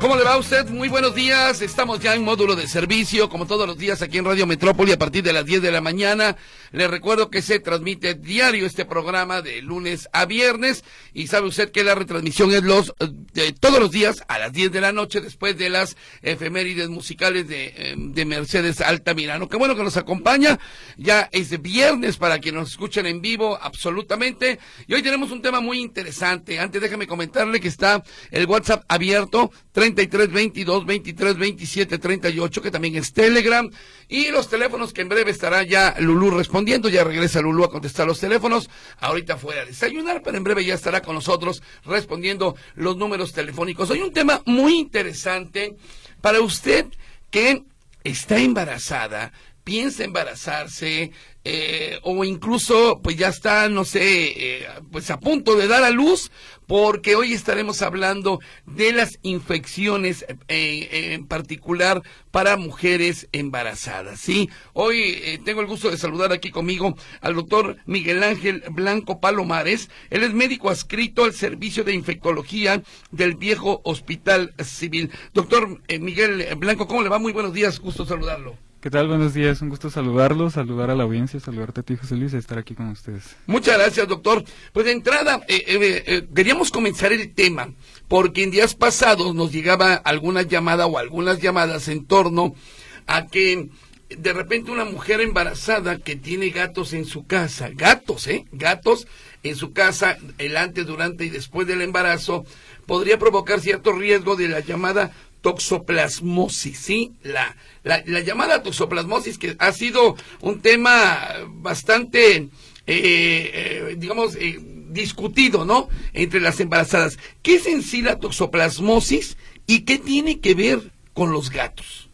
¿Cómo le va a usted? Muy buenos días. Estamos ya en módulo de servicio, como todos los días aquí en Radio Metrópoli a partir de las 10 de la mañana. Le recuerdo que se transmite diario este programa de lunes a viernes y sabe usted que la retransmisión es los de todos los días a las 10 de la noche después de las efemérides musicales de, eh, de Mercedes Altamirano. Qué bueno que nos acompaña. Ya es viernes para que nos escuchen en vivo absolutamente. Y hoy tenemos un tema muy interesante. Antes déjame comentarle que está el WhatsApp abierto 33 22 23 27 38 que también es Telegram. Y los teléfonos que en breve estará ya Lulú respondiendo, ya regresa Lulú a contestar los teléfonos, ahorita fuera a desayunar, pero en breve ya estará con nosotros respondiendo los números telefónicos. Hoy un tema muy interesante para usted que está embarazada, piensa embarazarse, eh, o incluso pues ya está, no sé, eh, pues a punto de dar a luz, porque hoy estaremos hablando de las infecciones eh, en particular para mujeres embarazadas, ¿sí? Hoy tengo el gusto de saludar aquí conmigo al doctor Miguel Ángel Blanco Palomares, él es médico adscrito al servicio de infectología del viejo Hospital Civil. Doctor Miguel Blanco, ¿cómo le va? Muy buenos días, gusto saludarlo. ¿Qué tal? Buenos días, un gusto saludarlos, saludar a la audiencia, saludarte a ti, José Luis, estar aquí con ustedes. Muchas gracias, doctor. Pues de entrada, eh, eh, eh, queríamos comenzar el tema, porque en días pasados nos llegaba alguna llamada o algunas llamadas en torno a que de repente una mujer embarazada que tiene gatos en su casa, gatos, ¿eh? Gatos en su casa, el antes, durante y después del embarazo, podría provocar cierto riesgo de la llamada toxoplasmosis, ¿sí? La, la, llamada toxoplasmosis que ha sido un tema bastante, eh, eh, digamos, eh, discutido, ¿no? Entre las embarazadas. ¿Qué es en sí la toxoplasmosis y qué tiene que ver con los gatos?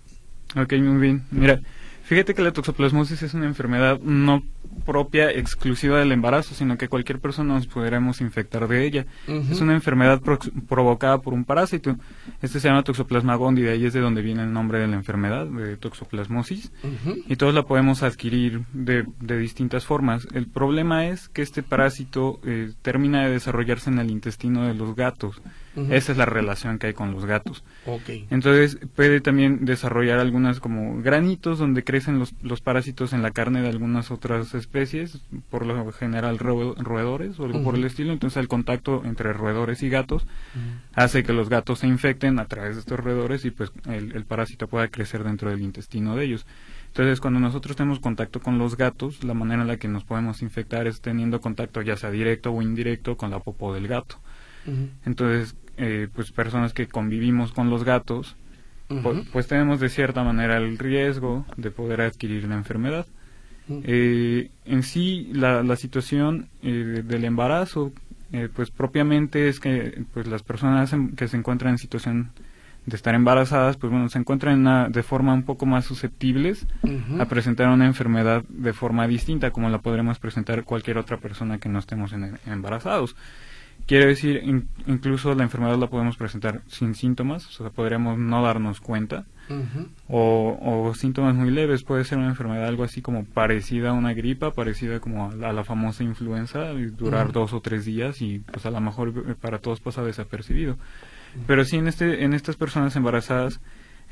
Ok, muy bien. Mira, fíjate que la toxoplasmosis es una enfermedad no propia exclusiva del embarazo, sino que cualquier persona nos podremos infectar de ella. Es una enfermedad provocada por un parásito. Este se llama Toxoplasma gondii, de ahí es de donde viene el nombre de la enfermedad, de toxoplasmosis. Y todos la podemos adquirir de, de, distintas formas. El problema es que este parásito eh, termina de desarrollarse en el intestino de los gatos. Esa es la relación que hay con los gatos. Entonces puede también desarrollar algunas como granitos donde crecen los, los parásitos en la carne de algunas otras especies, por lo general roedores o algo por el estilo. Entonces el contacto entre roedores y gatos hace que los gatos se infecten a través de estos roedores y pues el, el parásito pueda crecer dentro del intestino de ellos. Entonces, cuando nosotros tenemos contacto con los gatos, la manera en la que nos podemos infectar es teniendo contacto ya sea directo o indirecto con la popó del gato. Entonces, eh, pues personas que convivimos con los gatos, pues, tenemos de cierta manera el riesgo de poder adquirir la enfermedad. Eh, en sí, la, la situación eh, del embarazo, pues propiamente es que pues las personas que se encuentran en situación de estar embarazadas, pues bueno, se encuentran de forma un poco más susceptibles a presentar una enfermedad de forma distinta, como la podremos presentar cualquier otra persona que no estemos en, embarazados. Quiere decir, incluso la enfermedad la podemos presentar sin síntomas, o sea, podríamos no darnos cuenta, o, síntomas muy leves, puede ser una enfermedad algo así como parecida a una gripa, parecida como a la, famosa influenza, y durar dos o tres días y pues a lo mejor eh, para todos pasa desapercibido. Pero sí en, este, en estas personas embarazadas,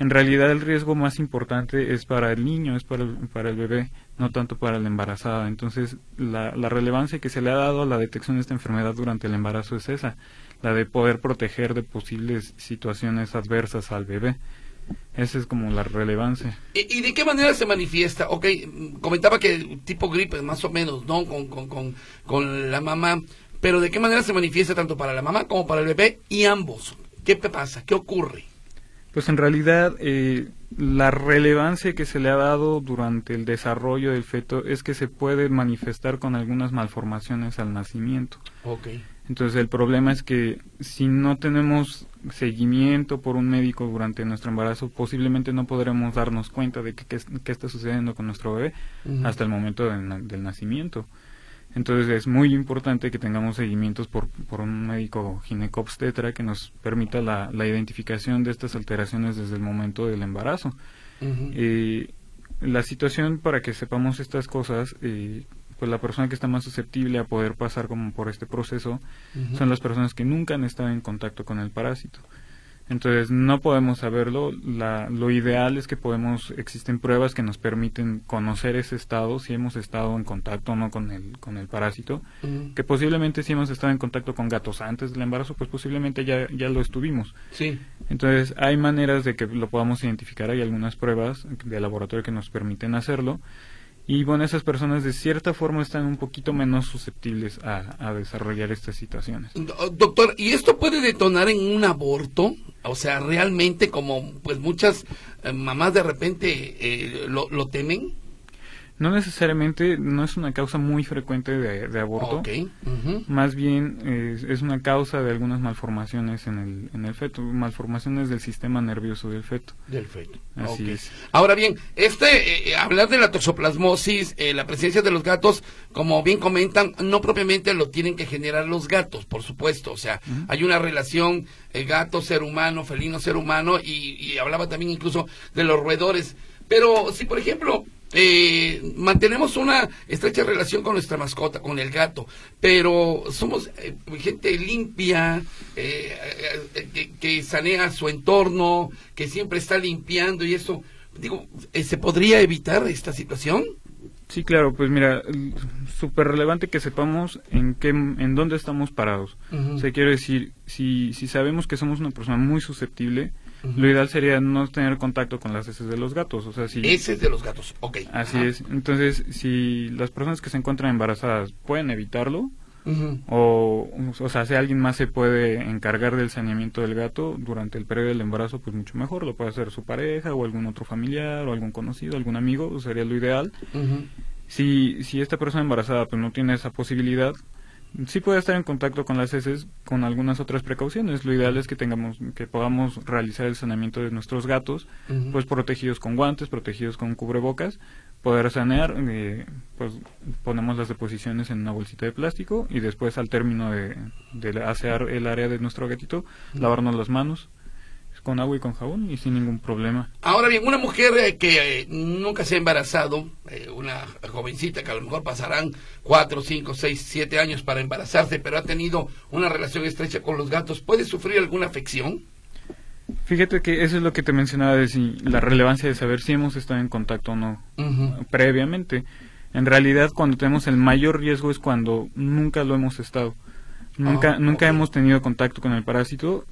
en realidad el riesgo más importante es para el niño, es para el, para el bebé, no tanto para la embarazada. Entonces, la, relevancia que se le ha dado a la detección de esta enfermedad durante el embarazo es esa, la de poder proteger de posibles situaciones adversas al bebé. Esa es como la relevancia. ¿Y, de qué manera se manifiesta? Ok, comentaba que tipo gripe, más o menos, ¿no? Con, con, con, con la mamá. Pero ¿de qué manera se manifiesta tanto para la mamá como para el bebé y ambos? ¿Qué pasa? ¿Qué ocurre? Pues en realidad eh, la relevancia que se le ha dado durante el desarrollo del feto es que se puede manifestar con algunas malformaciones al nacimiento. Okay. Entonces el problema es que si no tenemos seguimiento por un médico durante nuestro embarazo, posiblemente no podremos darnos cuenta de qué está sucediendo con nuestro bebé hasta el momento del nacimiento. Entonces es muy importante que tengamos seguimientos por, por un médico ginecobstetra que nos permita la, la, identificación de estas alteraciones desde el momento del embarazo. Eh, la situación para que sepamos estas cosas, eh, pues la persona que está más susceptible a poder pasar como por este proceso son las personas que nunca han estado en contacto con el parásito. Entonces no podemos saberlo. La, lo ideal es que podemos, existen pruebas que nos permiten conocer ese estado, si hemos estado en contacto o no con el, con el parásito, que posiblemente si hemos estado en contacto con gatos antes del embarazo, pues posiblemente ya, ya lo estuvimos. Sí. Entonces hay maneras de que lo podamos identificar, hay algunas pruebas de laboratorio que nos permiten hacerlo. Y bueno, esas personas de cierta forma están un poquito menos susceptibles a, a desarrollar estas situaciones. Doctor, ¿y esto puede detonar en un aborto? O sea, realmente como pues muchas eh, mamás de repente eh, lo, lo temen. No necesariamente, no es una causa muy frecuente de, aborto. Más bien es, una causa de algunas malformaciones en el, en el feto, malformaciones del sistema nervioso del feto. Del feto. Así es. Ahora bien, este, eh, hablar de la toxoplasmosis, eh, la presencia de los gatos, como bien comentan, no propiamente lo tienen que generar los gatos, por supuesto. O sea, hay una relación eh, gato-ser humano, felino-ser humano, y, y hablaba también incluso de los roedores. Pero si, por ejemplo, eh, mantenemos una estrecha relación con nuestra mascota, con el gato, pero somos eh, gente limpia, eh, eh, que, sanea su entorno, que siempre está limpiando y eso, digo, ¿se podría evitar esta situación? Sí, claro, pues mira, súper relevante que sepamos en qué, en dónde estamos parados. O sea, quiero decir, si, si sabemos que somos una persona muy susceptible, lo ideal sería no tener contacto con las heces de los gatos. O sea, si, heces de los gatos, ok. Así es. Entonces, si las personas que se encuentran embarazadas pueden evitarlo, o, o sea, si alguien más se puede encargar del saneamiento del gato durante el periodo del embarazo, pues mucho mejor. Lo puede hacer su pareja o algún otro familiar o algún conocido, algún amigo, sería lo ideal. si, si esta persona embarazada pues no tiene esa posibilidad, sí puede estar en contacto con las heces con algunas otras precauciones. Lo ideal es que tengamos, que podamos realizar el saneamiento de nuestros gatos, pues protegidos con guantes, protegidos con cubrebocas, poder sanear, eh, pues ponemos las deposiciones en una bolsita de plástico y después al término de, de asear el área de nuestro gatito, lavarnos las manos con agua y con jabón y sin ningún problema. Ahora bien, una mujer eh, que eh, nunca se ha embarazado, eh, una jovencita que a lo mejor pasarán cuatro, cinco, seis, siete años para embarazarse, pero ha tenido una relación estrecha con los gatos, ¿puede sufrir alguna afección? Fíjate que eso es lo que te mencionaba de si, la relevancia de saber si hemos estado en contacto o no previamente. En realidad, cuando tenemos el mayor riesgo es cuando nunca lo hemos estado. Nunca, ah, nunca hemos tenido contacto con el parásito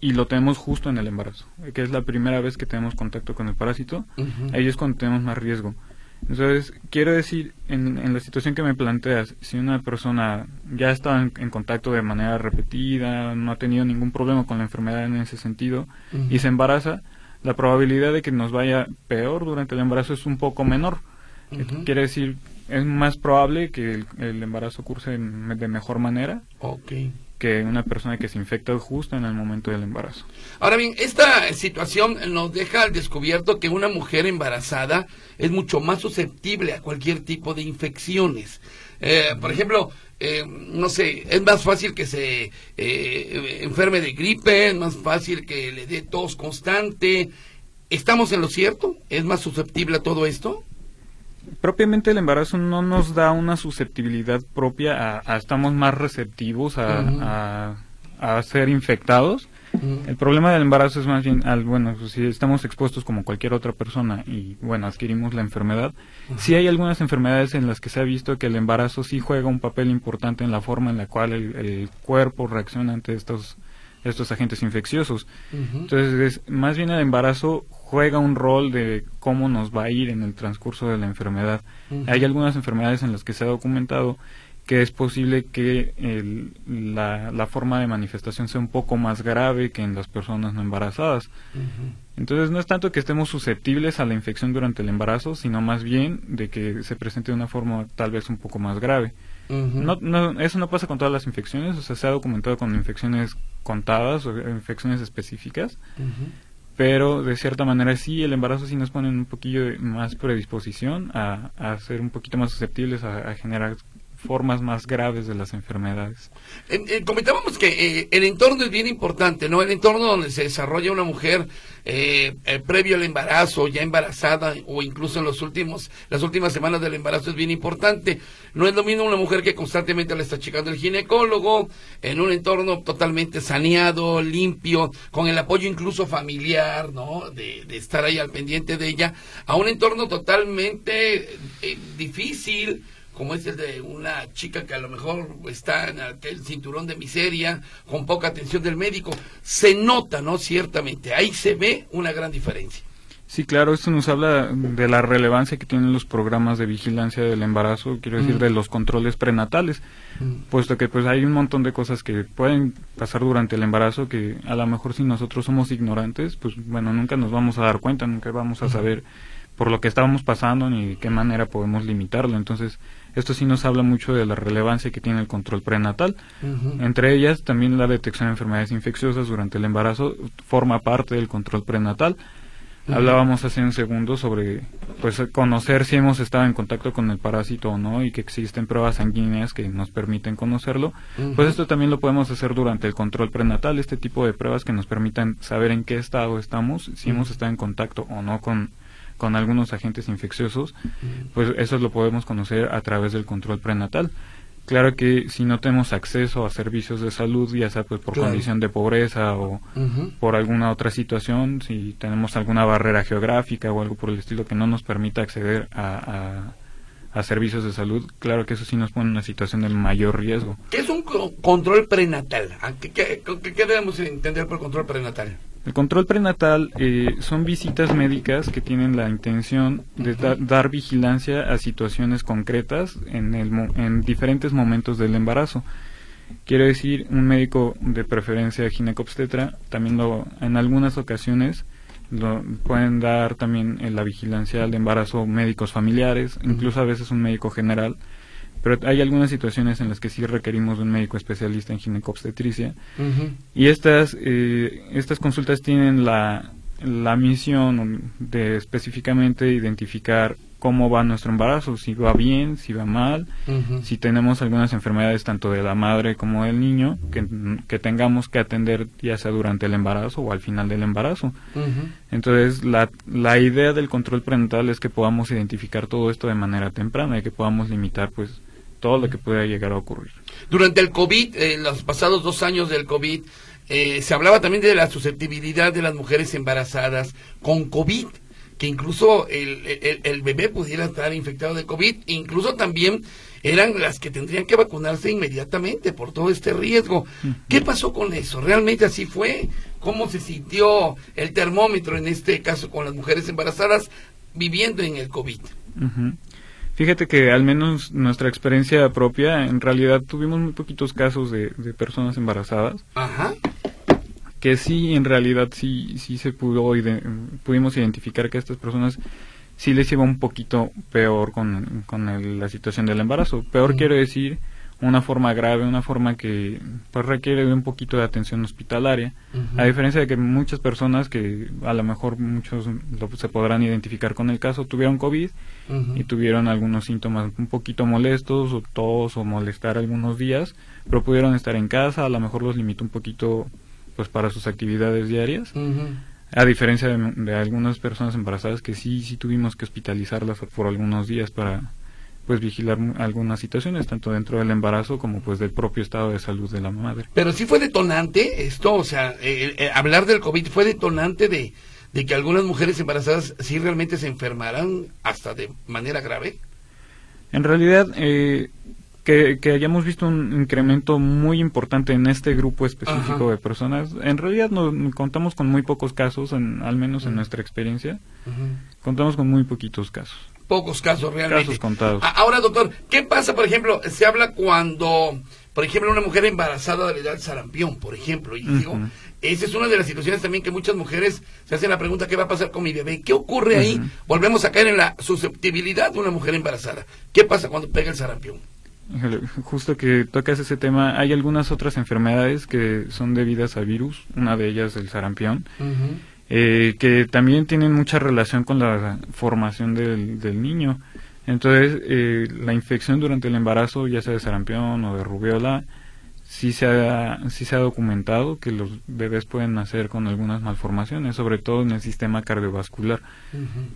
y lo tenemos justo en el embarazo, que es la primera vez que tenemos contacto con el parásito, ahí es cuando tenemos más riesgo. Entonces, quiero decir, en, en la situación que me planteas, si una persona ya está en, contacto de manera repetida, no ha tenido ningún problema con la enfermedad en ese sentido y se embaraza, la probabilidad de que nos vaya peor durante el embarazo es un poco menor. Quiere decir es más probable que el, embarazo curse de mejor manera que una persona que se infecta justo en el momento del embarazo. Ahora bien, esta situación nos deja al descubierto que una mujer embarazada es mucho más susceptible a cualquier tipo de infecciones. Eh, por ejemplo, eh, no sé, es más fácil que se eh, enferme de gripe, es más fácil que le dé tos constante. ¿Estamos en lo cierto? ¿Es más susceptible a todo esto? Propiamente el embarazo no nos da una susceptibilidad propia a, estamos más receptivos a, a, ser infectados. El problema del embarazo es más bien, al, bueno, pues, si estamos expuestos como cualquier otra persona y, bueno, adquirimos la enfermedad, sí hay algunas enfermedades en las que se ha visto que el embarazo sí juega un papel importante en la forma en la cual el, cuerpo reacciona ante estos estos agentes infecciosos. Entonces, más bien el embarazo juega un rol de cómo nos va a ir en el transcurso de la enfermedad. Hay algunas enfermedades en las que se ha documentado que es posible que la, la, forma de manifestación sea un poco más grave que en las personas no embarazadas. Entonces no es tanto que estemos susceptibles a la infección durante el embarazo, sino más bien de que se presente de una forma tal vez un poco más grave. no, no, eso no pasa con todas las infecciones, o sea, se ha documentado con infecciones contadas o infecciones específicas, pero de cierta manera sí, el embarazo sí nos pone un poquillo más predisposición a, a ser un poquito más susceptibles a, generar formas más graves de las enfermedades. Eh, comentábamos que eh, el entorno es bien importante, ¿no? El entorno donde se desarrolla una mujer eh, previo al embarazo, ya embarazada o incluso en los últimos, las últimas semanas del embarazo es bien importante. No es lo mismo una mujer que constantemente le está checando el ginecólogo, en un entorno totalmente saneado, limpio, con el apoyo incluso familiar, ¿no? De, de estar ahí al pendiente de ella, a un entorno totalmente difícil, como es el de una chica que a lo mejor está en aquel cinturón de miseria, con poca atención del médico. Se nota, ¿no? Ciertamente, ahí se ve una gran diferencia. Sí, claro, esto nos habla de la relevancia que tienen los programas de vigilancia del embarazo, quiero decir, mm. de los controles prenatales, mm. puesto que pues hay un montón de cosas que pueden pasar durante el embarazo que a lo mejor si nosotros somos ignorantes, pues bueno, nunca nos vamos a dar cuenta, nunca vamos a saber por lo que estábamos pasando ni de qué manera podemos limitarlo. Entonces, esto sí nos habla mucho de la relevancia que tiene el control prenatal. Entre ellas, también la detección de enfermedades infecciosas durante el embarazo forma parte del control prenatal. Hablábamos hace un segundo sobre pues conocer si hemos estado en contacto con el parásito o no y que existen pruebas sanguíneas que nos permiten conocerlo. Pues esto también lo podemos hacer durante el control prenatal, este tipo de pruebas que nos permitan saber en qué estado estamos, si hemos estado en contacto o no con con algunos agentes infecciosos, pues eso lo podemos conocer a través del control prenatal. Claro que si no tenemos acceso a servicios de salud, ya sea pues por condición de pobreza o por alguna otra situación, si tenemos alguna barrera geográfica o algo por el estilo que no nos permita acceder a, a, servicios de salud, claro que eso sí nos pone en una situación de mayor riesgo. ¿Qué es un control prenatal? ¿Qué, qué, qué debemos entender por control prenatal? El control prenatal eh, son visitas médicas que tienen la intención de dar vigilancia a situaciones concretas en, el, en diferentes momentos del embarazo. Quiero decir, un médico de preferencia ginecobstetra también lo, en algunas ocasiones lo, pueden dar también en la vigilancia al embarazo médicos familiares, incluso a veces un médico general pero hay algunas situaciones en las que sí requerimos de un médico especialista en ginecobstetricia. Y estas eh, estas consultas tienen la, la misión de específicamente identificar cómo va nuestro embarazo, si va bien, si va mal, si tenemos algunas enfermedades tanto de la madre como del niño que, que, tengamos que atender ya sea durante el embarazo o al final del embarazo. Entonces, la, la idea del control prenatal es que podamos identificar todo esto de manera temprana y que podamos limitar pues todo lo que pueda llegar a ocurrir. Durante el COVID, en los pasados dos años del COVID, eh, se hablaba también de la susceptibilidad de las mujeres embarazadas con COVID, que incluso el, el, bebé pudiera estar infectado de COVID, incluso también eran las que tendrían que vacunarse inmediatamente por todo este riesgo. ¿Qué pasó con eso? ¿Realmente así fue? ¿Cómo se sintió el termómetro en este caso con las mujeres embarazadas viviendo en el COVID? Fíjate que al menos nuestra experiencia propia, en realidad tuvimos muy poquitos casos de, personas embarazadas. Ajá. Que sí, en realidad sí, sí se pudo, pudimos identificar que a estas personas sí les iba un poquito peor con, con la situación del embarazo. Peor quiero decir una forma grave, una forma que pues requiere de un poquito de atención hospitalaria, a diferencia de que muchas personas que a lo mejor muchos se podrán identificar con el caso tuvieron COVID y tuvieron algunos síntomas un poquito molestos o tos o molestar algunos días, pero pudieron estar en casa, a lo mejor los limitó un poquito pues para sus actividades diarias. A diferencia de, de algunas personas embarazadas que sí, sí tuvimos que hospitalizarlas por algunos días para pues vigilar algunas situaciones tanto dentro del embarazo como pues del propio estado de salud de la madre. Pero sí fue detonante esto, o sea, hablar del COVID fue detonante de, de que algunas mujeres embarazadas sí realmente se enfermaran hasta de manera grave. En realidad, eh, que, que, hayamos visto un incremento muy importante en este grupo específico de personas, en realidad no, contamos con muy pocos casos, en, al menos en nuestra experiencia, contamos con muy poquitos casos pocos casos realmente. Casos contados. Ahora, doctor, ¿qué pasa, por ejemplo, se habla cuando, por ejemplo, una mujer embarazada le da el sarampión, por ejemplo, y digo, esa es una de las situaciones también que muchas mujeres se hacen la pregunta, ¿qué va a pasar con mi bebé? ¿Qué ocurre ahí? Volvemos a caer en la susceptibilidad de una mujer embarazada. ¿Qué pasa cuando pega el sarampión? Justo que tocas ese tema, hay algunas otras enfermedades que son debidas a virus, una de ellas el sarampión. Eh, que también tienen mucha relación con la formación del, del niño. Entonces, eh, la infección durante el embarazo, ya sea de sarampión o de rubiola, sí se ha, sí se ha documentado que los bebés pueden nacer con algunas malformaciones, sobre todo en el sistema cardiovascular.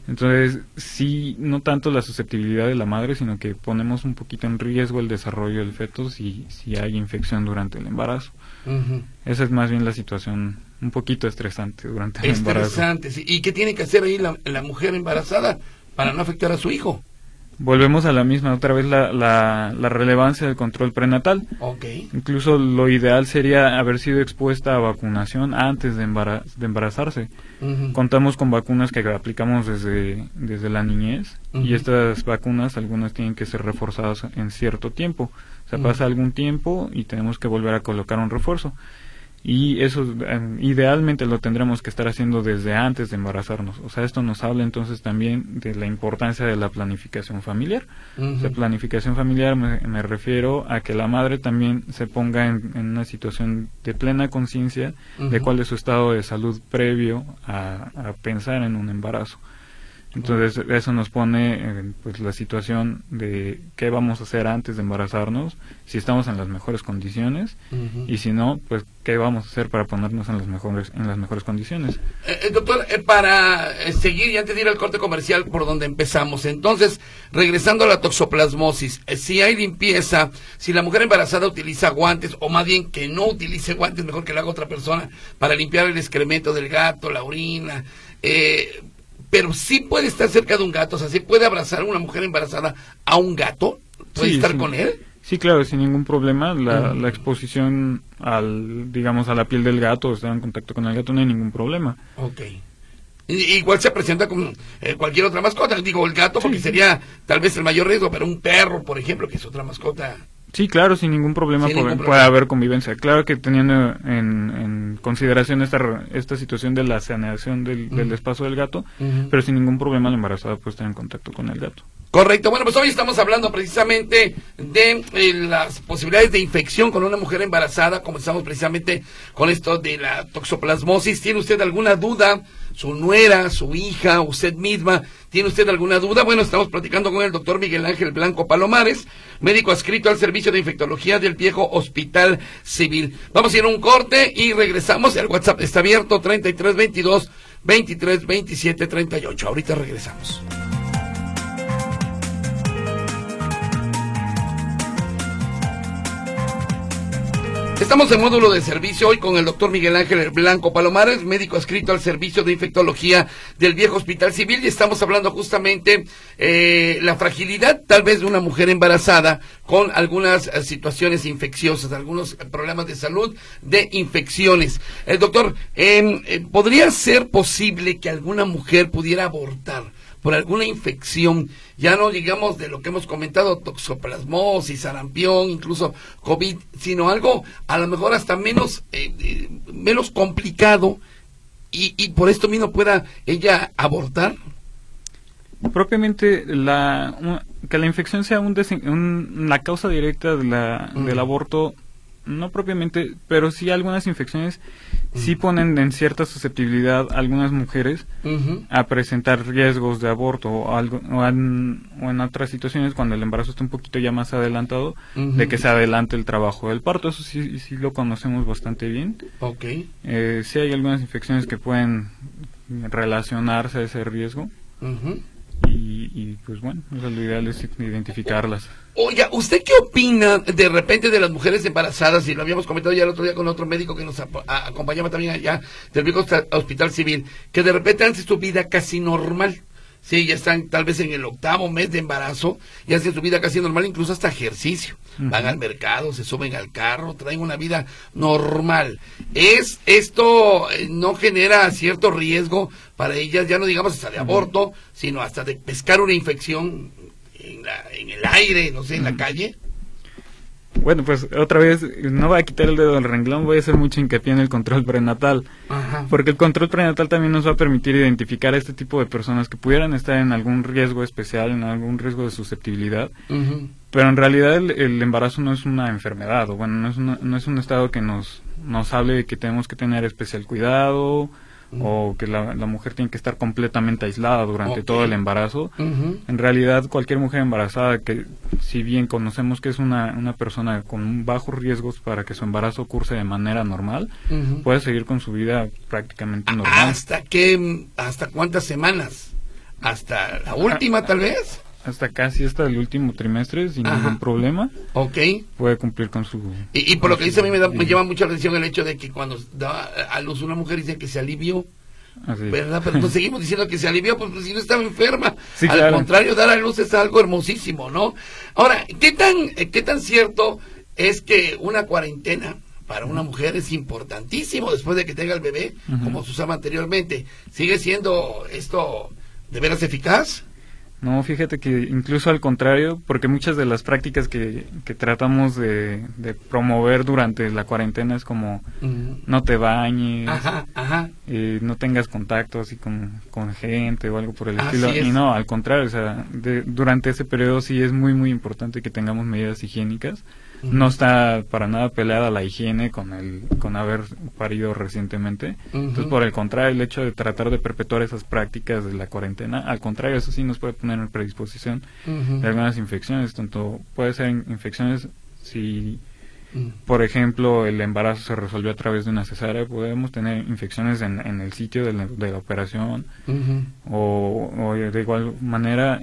Entonces, sí, no tanto la susceptibilidad de la madre, sino que ponemos un poquito en riesgo el desarrollo del feto si, si hay infección durante el embarazo. Esa es más bien la situación un poquito estresante durante el embarazo. Estresante, sí. ¿Y qué tiene que hacer ahí la, la mujer embarazada para no afectar a su hijo? volvemos a la misma, otra vez la, la, la relevancia del control prenatal. Okay. Incluso lo ideal sería haber sido expuesta a vacunación antes de, de embarazarse. Contamos con vacunas que aplicamos desde, desde la niñez y estas vacunas, algunas tienen que ser reforzadas en cierto tiempo. O sea, pasa algún tiempo y tenemos que volver a colocar un refuerzo y eso em, idealmente lo tendremos que estar haciendo desde antes de embarazarnos. O sea, esto nos habla entonces también de la importancia de la planificación familiar. La planificación familiar me, refiero a que la madre también se ponga en, una situación de plena conciencia de cuál es su estado de salud previo a pensar en un embarazo. Entonces eso nos pone en pues la situación de qué vamos a hacer antes de embarazarnos, si estamos en las mejores condiciones y si no, pues qué vamos a hacer para ponernos en las mejores en las mejores condiciones. Eh, eh doctor, eh, para seguir y antes de ir al corte comercial por donde empezamos, entonces regresando a la toxoplasmosis, si hay limpieza, si la mujer embarazada utiliza guantes o más bien que no utilice guantes, mejor que lo haga otra persona para limpiar el excremento del gato, la orina. Eh, pero sí puede estar cerca de un gato, o sea, sí puede abrazar a una mujer embarazada a un gato, puede estar con él. Sí, claro, sin ningún problema. La, la, exposición al, digamos, a la piel del gato, estar en contacto con el gato, no hay ningún problema. Ok. Igual se presenta como eh, cualquier otra mascota, digo el gato, porque sería tal vez el mayor riesgo, pero un perro, por ejemplo, que es otra mascota Sí, claro, sin ningún problema, puede, haber convivencia. Claro que teniendo en, consideración esta, esta situación de la saneación del, espacio del gato, pero sin ningún problema la embarazada puede estar en contacto con el gato. Correcto. Bueno, pues hoy estamos hablando precisamente de eh, las posibilidades de infección con una mujer embarazada. Comenzamos precisamente con esto de la toxoplasmosis. ¿Tiene usted alguna duda? Su nuera, su hija, usted misma, ¿tiene usted alguna duda? Bueno, estamos platicando con el doctor Miguel Ángel Blanco Palomares, médico adscrito al servicio de infectología del viejo Hospital Civil. Vamos a ir a un corte y regresamos. El WhatsApp está abierto 3322 2327 38. Ahorita regresamos. Estamos en módulo de servicio hoy con el doctor Miguel Ángel Blanco Palomares, médico adscrito al servicio de infectología del viejo Hospital Civil y estamos hablando justamente eh, la fragilidad tal vez de una mujer embarazada con algunas eh, situaciones infecciosas, algunos problemas de salud de infecciones. El doctor, em, eh, ¿podría ser posible que alguna mujer pudiera abortar? Por alguna infección, ya no digamos de lo que hemos comentado, toxoplasmosis, sarampión, incluso COVID, sino algo a lo mejor hasta menos, eh, eh, menos complicado y, y por esto mismo pueda ella abortar? Propiamente la, que la infección sea un, la causa directa de la, del aborto no propiamente, pero sí algunas infecciones sí ponen en cierta susceptibilidad a algunas mujeres a presentar riesgos de aborto o, algo, o, en, otras situaciones cuando el embarazo está un poquito ya más adelantado, de que se adelante el trabajo del parto. Eso sí, sí lo conocemos bastante bien. Ok. Eh, sí hay algunas infecciones que pueden relacionarse a ese riesgo. Y, pues bueno, lo ideal es identificarlas. Oiga, ¿usted qué opina de repente de las mujeres embarazadas? Y lo habíamos comentado ya el otro día con otro médico que nos acompañaba también allá del hospital civil, que de repente hacen su vida casi normal. Sí, ya están tal vez en el octavo mes de embarazo y hacen su vida casi normal, incluso hasta ejercicio. Van al mercado, se suben al carro, traen una vida normal. ¿Es esto eh, no genera cierto riesgo para ellas, ya no digamos hasta de aborto, sino hasta de pescar una infección en, la, en el aire, no sé, en la calle? Bueno, pues otra vez, no voy a quitar el dedo del renglón, voy a hacer mucho hincapié en el control prenatal. Porque el control prenatal también nos va a permitir identificar a este tipo de personas que pudieran estar en algún riesgo especial, en algún riesgo de susceptibilidad. Pero en realidad el, embarazo no es una enfermedad, o bueno, no es, no es un estado que nos, nos hable de que tenemos que tener especial cuidado o que la, mujer tiene que estar completamente aislada durante todo el embarazo. En realidad, cualquier mujer embarazada que, si bien conocemos que es una, una persona con bajos riesgos para que su embarazo curse de manera normal, puede seguir con su vida prácticamente normal. ¿Hasta qué, hasta cuántas semanas? ¿Hasta la última, tal vez? Hasta casi hasta el último trimestre sin ningún problema. Ok. Puede cumplir con su... Y, por lo que dice a mí me, da, me llama mucha atención el hecho de que cuando da a luz una mujer dice que se alivió. ¿Verdad? Pero pues seguimos diciendo que se alivió, pues, pues si no estaba enferma. Al contrario, dar a luz es algo hermosísimo, ¿no? Ahora, ¿qué tan, qué tan cierto es que una cuarentena para una mujer es importantísimo después de que tenga el bebé, como se usaba anteriormente? ¿Sigue siendo esto de veras eficaz? No, fíjate que incluso al contrario, porque muchas de las prácticas que, que tratamos de, promover durante la cuarentena es como no te bañes, eh, no tengas contacto así con, con, gente o algo por el estilo. Y no, al contrario, o sea, durante ese periodo sí es muy, muy importante que tengamos medidas higiénicas no está para nada peleada la higiene con el con haber parido recientemente. Entonces, por el contrario, el hecho de tratar de perpetuar esas prácticas de la cuarentena, al contrario, eso sí nos puede poner en predisposición de algunas infecciones, tanto puede ser infecciones si por ejemplo, el embarazo se resolvió a través de una cesárea, podemos tener infecciones en, en el sitio de la, operación o, o, de igual manera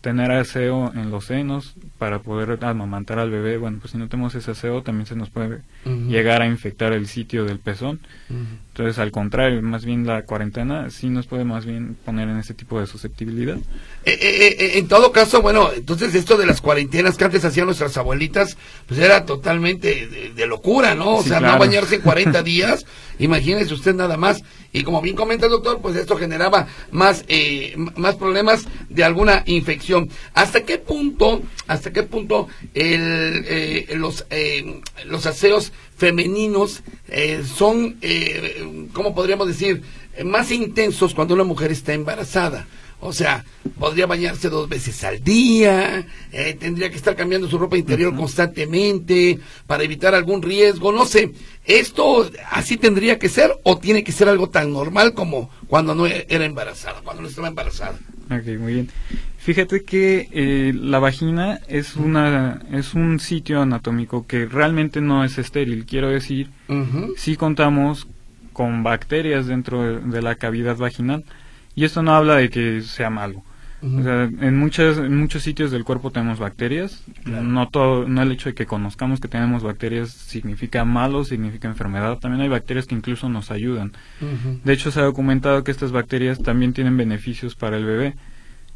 tener aseo en los senos para poder amamantar al bebé, bueno, pues si no tenemos ese aseo también se nos puede llegar a infectar el sitio del pezón. Entonces, al contrario, más bien la cuarentena sí nos puede más bien poner en ese tipo de susceptibilidad. Eh, eh, eh, en todo caso, bueno, entonces esto de las cuarentenas que antes hacían nuestras abuelitas, pues era totalmente de, locura, ¿no? O sea, no bañarse en 40 días, imagínese usted nada más. Y como bien comenta el doctor, pues esto generaba más, más problemas de alguna infección. ¿Hasta qué punto, hasta qué punto el, los, los aseos femeninos eh, son, eh, ¿cómo podríamos decir?, más intensos cuando una mujer está embarazada. O sea, podría bañarse dos veces al día, eh, tendría que estar cambiando su ropa interior constantemente para evitar algún riesgo, no sé. ¿Esto así tendría que ser o tiene que ser algo tan normal como cuando no era embarazada, cuando no estaba embarazada? Ok, muy bien. Fíjate que eh, la vagina es una es un sitio anatómico que realmente no es estéril. Quiero decir, si contamos con bacterias dentro de, la cavidad vaginal y esto no habla de que sea malo. o sea, en muchos en muchos sitios del cuerpo tenemos bacterias. No todo no el hecho de que conozcamos que tenemos bacterias significa malo, significa enfermedad. También hay bacterias que incluso nos ayudan. De hecho, se ha documentado que estas bacterias también tienen beneficios para el bebé.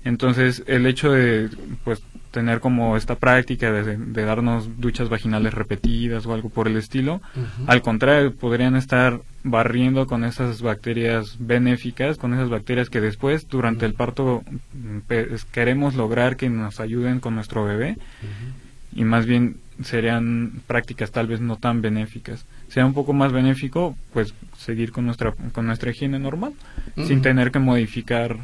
Entonces, el hecho de pues tener como esta práctica de, darnos duchas vaginales repetidas o algo por el estilo, al contrario, podrían estar barriendo con esas bacterias benéficas, con esas bacterias que después, durante el parto, queremos lograr que nos ayuden con nuestro bebé. Y más bien serían prácticas tal vez no tan benéficas. Sea un poco más benéfico, pues seguir con nuestra con nuestra higiene normal, sin tener que modificar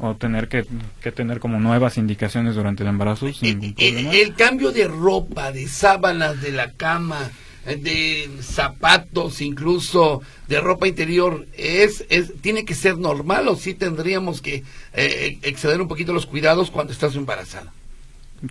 o tener que, tener como nuevas indicaciones durante el embarazo sin El, cambio de ropa, de sábanas de la cama, de zapatos, incluso de ropa interior, es, es tiene que ser normal o sí tendríamos que eh, exceder un poquito los cuidados cuando estás embarazada.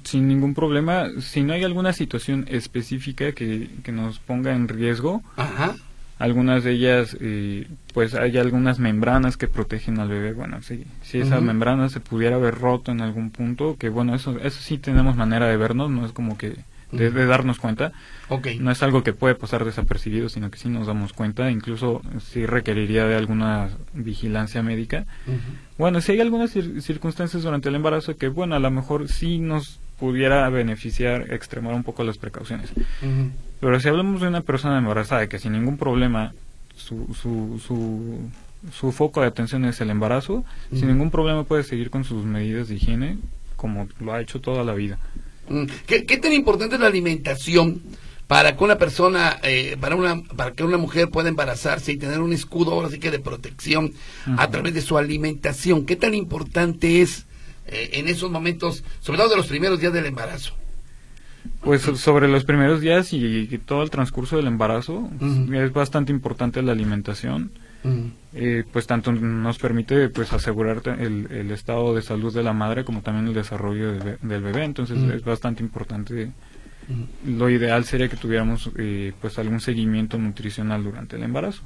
Sin ningún problema, si no hay alguna situación específica que, que nos ponga en riesgo, Ajá algunas de ellas eh, pues hay algunas membranas que protegen al bebé. Bueno si, si esa membrana se pudiera haber roto en algún punto que bueno eso eso sí tenemos manera de vernos no es como que de, darnos cuenta. Okay. no es algo que puede pasar desapercibido sino que sí nos damos cuenta incluso sí requeriría de alguna vigilancia médica. Bueno si hay algunas circunstancias durante el embarazo que bueno a lo mejor sí nos pudiera beneficiar extremar un poco las precauciones pero si hablamos de una persona embarazada que sin ningún problema su, su, su, su foco de atención es el embarazo, sin ningún problema puede seguir con sus medidas de higiene como lo ha hecho toda la vida. Mm. ¿Qué, qué tan importante es la alimentación para que una persona, eh, para una, para que una mujer pueda embarazarse y tener un escudo ahora sí que de protección a través de su alimentación? ¿Qué tan importante es eh, en esos momentos, sobre todo de los primeros días del embarazo? Pues sobre los primeros días y, todo el transcurso del embarazo es bastante importante la alimentación. eh, pues tanto nos permite pues asegurar el, el, estado de salud de la madre como también el desarrollo del, bebé. Entonces es bastante importante. Lo ideal sería que tuviéramos eh, pues algún seguimiento nutricional durante el embarazo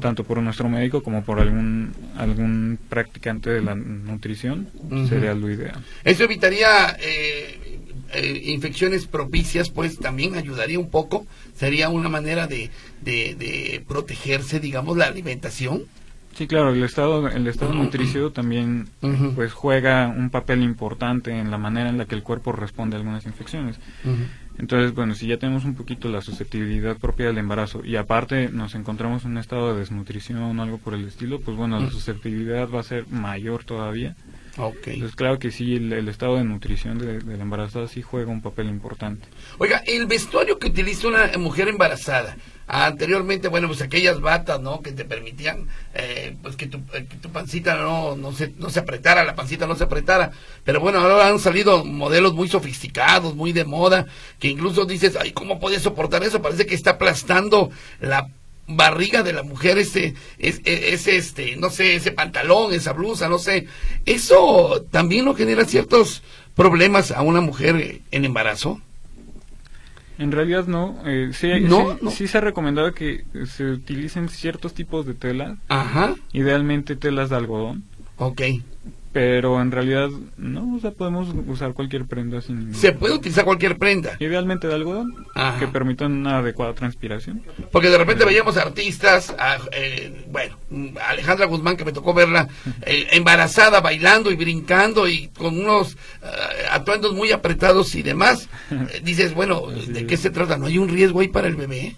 tanto por nuestro médico como por algún algún practicante de la nutrición sería lo ideal. Eso evitaría eh, eh, infecciones propicias pues también ayudaría un poco. Sería una manera de, de, protegerse digamos la alimentación. Sí, claro, el estado, el estado nutricio también pues juega un papel importante en la manera en la que el cuerpo responde a algunas infecciones. Entonces, bueno, si ya tenemos un poquito la susceptibilidad propia del embarazo y aparte nos encontramos en un estado de desnutrición o algo por el estilo, pues bueno, la susceptibilidad va a ser mayor todavía. Okay. Entonces, claro que sí, el, estado de nutrición de, la embarazada sí juega un papel importante. Oiga, el vestuario que utiliza una mujer embarazada, anteriormente, bueno, pues aquellas batas, ¿no? Que te permitían, eh, pues que tu, eh, que tu, pancita no, no, se, no se apretara, la pancita no se apretara. Pero bueno, ahora han salido modelos muy sofisticados, muy de moda, que incluso dices, ay, ¿cómo puede soportar eso? Parece que está aplastando la barriga de la mujer, ese, ese, este, no sé, ese pantalón, esa blusa, no sé, eso también no genera ciertos problemas a una mujer en embarazo. En realidad no. Eh, sí, sí, se ha recomendado que se utilicen ciertos tipos de tela. Ajá. Idealmente telas de algodón. Ok pero en realidad no, o sea, podemos usar cualquier prenda sin Se puede utilizar cualquier prenda. Idealmente de algodón, que permitan una adecuada transpiración. Porque de repente veíamos artistas, eh, bueno, Alejandra Guzmán que me tocó verla eh, embarazada, bailando y brincando y con unos eh, atuendos muy apretados y demás. dices, bueno, ¿de qué se trata? ¿No hay un riesgo ahí para el bebé?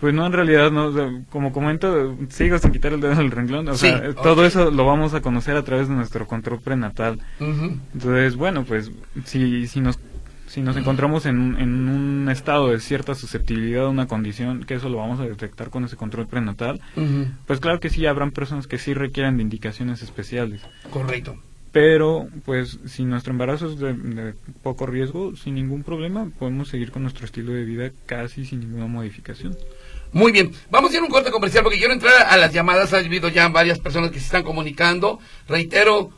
Pues no, en realidad, no, como comento, sigo sin quitar el dedo del renglón. O sea, todo eso lo vamos a conocer a través de nuestro control prenatal. Entonces, bueno, pues si, si nos si nos encontramos en, en, un estado de cierta susceptibilidad a una condición, que eso lo vamos a detectar con ese control prenatal, pues claro que sí habrán personas que sí requieran de indicaciones especiales. Correcto. Pero, pues, si nuestro embarazo es de, poco riesgo, sin ningún problema, podemos seguir con nuestro estilo de vida casi sin ninguna modificación. Muy bien, vamos a ir a un corte comercial porque quiero entrar a las llamadas. Ha habido ya varias personas que se están comunicando. Reitero,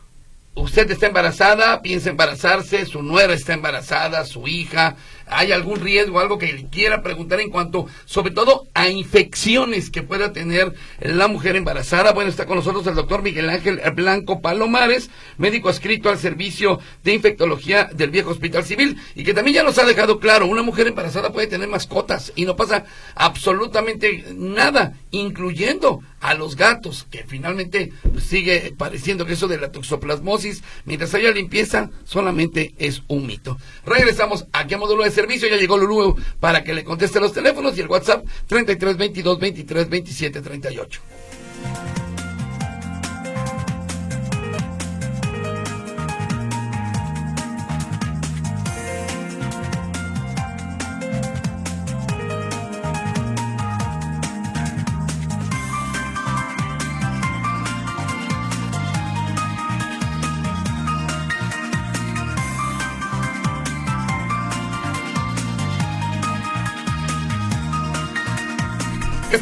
usted está embarazada, piensa embarazarse, su nuera está embarazada, su hija, hay algún riesgo, algo que le quiera preguntar en cuanto, sobre todo, a infecciones que pueda tener la mujer embarazada. Bueno, está con nosotros el doctor Miguel Ángel Blanco Palomares, médico adscrito al servicio de infectología del viejo Hospital Civil, y que también ya nos ha dejado claro, una mujer embarazada puede tener mascotas y no pasa absolutamente nada, incluyendo a los gatos, que finalmente pues, sigue pareciendo que eso de la toxoplasmosis, mientras haya limpieza, solamente es un mito. Regresamos aquí a módulo de servicio. Ya llegó Lulú para que le conteste los teléfonos y el WhatsApp 33 22 23 27 38.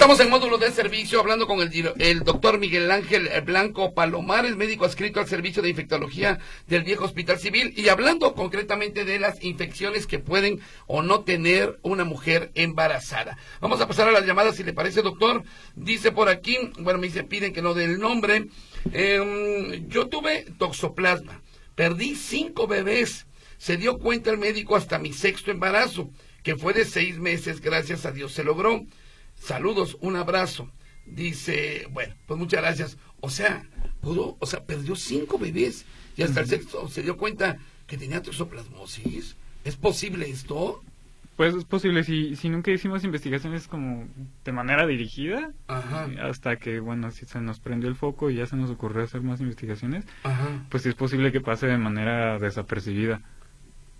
Estamos en módulo de servicio hablando con el, doctor Miguel Ángel Blanco Palomares, médico adscrito al servicio de infectología del viejo Hospital Civil y hablando concretamente de las infecciones que pueden o no tener una mujer embarazada. Vamos a pasar a las llamadas si le parece, doctor. Dice por aquí, bueno, me dice, piden que no dé el nombre. Em, yo tuve toxoplasma, perdí cinco bebés. Se dio cuenta el médico hasta mi sexto embarazo, que fue de seis meses, gracias a Dios se logró. Saludos, un abrazo. Dice, bueno, pues muchas gracias. O sea, pudo, o sea, perdió cinco bebés y hasta el sexto se dio cuenta que tenía toxoplasmosis. ¿Es posible esto? Pues es posible, si, si nunca hicimos investigaciones como de manera dirigida, hasta que, bueno, si se nos prendió el foco y ya se nos ocurrió hacer más investigaciones, pues es posible que pase de manera desapercibida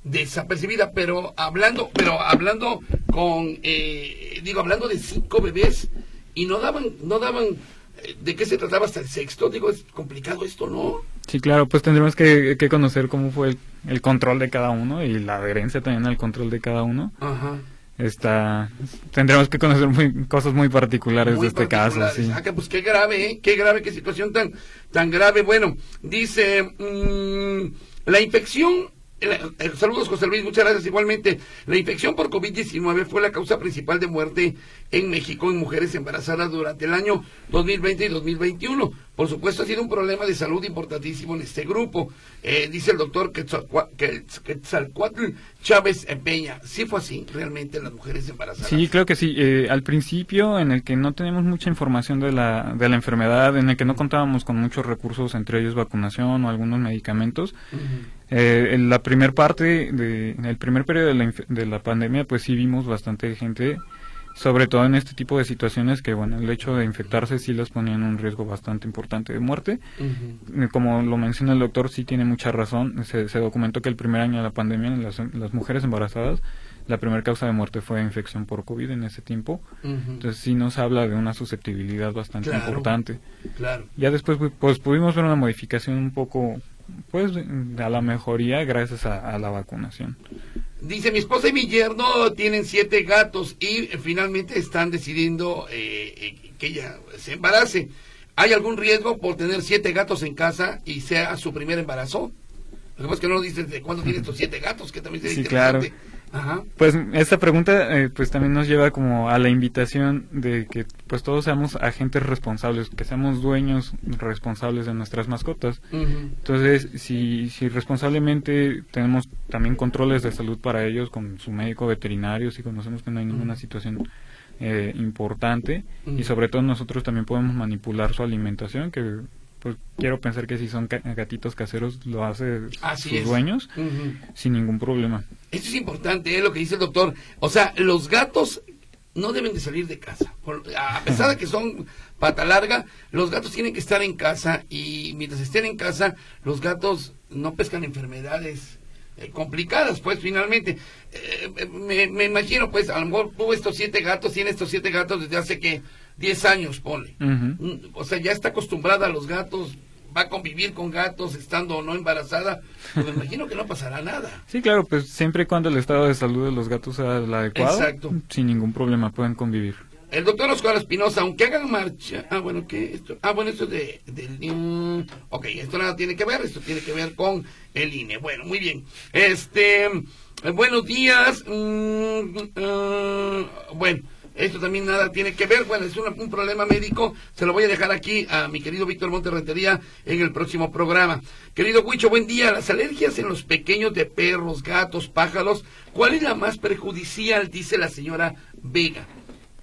desapercibida, pero hablando, pero hablando con, eh, digo, hablando de cinco bebés y no daban, no daban, eh, ¿de qué se trataba hasta el sexto? Digo, es complicado esto, ¿no? Sí, claro, pues tendremos que, que conocer cómo fue el, control de cada uno y la adherencia también al control de cada uno. Ajá. está tendremos que conocer muy, cosas muy particulares de este caso sí. Ah, pues qué grave ¿eh? qué grave qué situación tan tan grave bueno dice mm, la infección saludos, José Luis, muchas gracias. Igualmente, la infección por COVID-19 fue la causa principal de muerte en México en mujeres embarazadas durante el año 2020 y 2021. Por supuesto, ha sido un problema de salud importantísimo en este grupo, eh, dice el doctor Quetzalcoatl Chávez Peña. ¿Sí fue así realmente las mujeres embarazadas? Sí, creo que sí. Eh, al principio, en el que no teníamos mucha información de la, de la enfermedad, en el que no contábamos con muchos recursos, entre ellos vacunación o algunos medicamentos, eh, en la primera parte, de, en el primer periodo de la, de la pandemia, pues sí vimos bastante gente, sobre todo en este tipo de situaciones que, bueno, el hecho de infectarse sí las ponía en un riesgo bastante importante de muerte. Eh, como lo menciona el doctor, sí tiene mucha razón. Se, documentó que el primer año de la pandemia, las, las mujeres embarazadas, la primera causa de muerte fue infección por COVID en ese tiempo. Entonces sí nos habla de una susceptibilidad bastante importante. Claro. Ya después pues pudimos ver una modificación un poco pues a la mejoría gracias a, la vacunación. Dice, mi esposa y mi yerno tienen siete gatos y finalmente están decidiendo eh, eh, que ella se embarace. ¿Hay algún riesgo por tener siete gatos en casa y sea su primer embarazo? Lo que pasa es que no nos dices de cuándo tiene estos siete gatos, que también sería sí, Claro. Pues esta pregunta eh, pues también nos lleva como a la invitación de que pues todos seamos agentes responsables, que seamos dueños responsables de nuestras mascotas. Entonces, si, si responsablemente tenemos también controles de salud para ellos con su médico veterinario, si conocemos que no hay ninguna situación eh, importante y sobre todo nosotros también podemos manipular su alimentación, que pues quiero pensar que si son gatitos caseros lo hace sus dueños sin ningún problema. Esto es importante, ¿eh? lo que dice el doctor. O sea, los gatos no deben de salir de casa. a pesar de que son pata larga, los gatos tienen que estar en casa y mientras estén en casa, los gatos no pescan enfermedades eh, complicadas, pues finalmente. Eh, me, me, imagino, pues, a lo mejor tuvo estos siete gatos, tiene estos siete gatos desde hace que 10 años, pone. Mm, o sea, ya está acostumbrada a los gatos, va a convivir con gatos estando o no embarazada, pues me imagino que no pasará nada. Sí, claro, pues siempre y cuando el estado de salud de los gatos sea el adecuado, sin ningún problema pueden convivir. El doctor Oscar Espinosa, aunque hagan marcha, ah, bueno, ¿qué? Esto, ah, bueno, esto es de, del, ok, esto nada tiene que ver, esto tiene que ver con el INE. Bueno, muy bien. Este, buenos días, mm, ah, bueno, esto también nada tiene que ver, bueno, es un problema médico, se lo voy a dejar aquí a mi querido Víctor Monterrentería en el próximo programa. Querido Huicho, buen día. Las alergias en los pequeños de perros, gatos, pájaros, ¿cuál es la más perjudicial? Dice la señora Vega.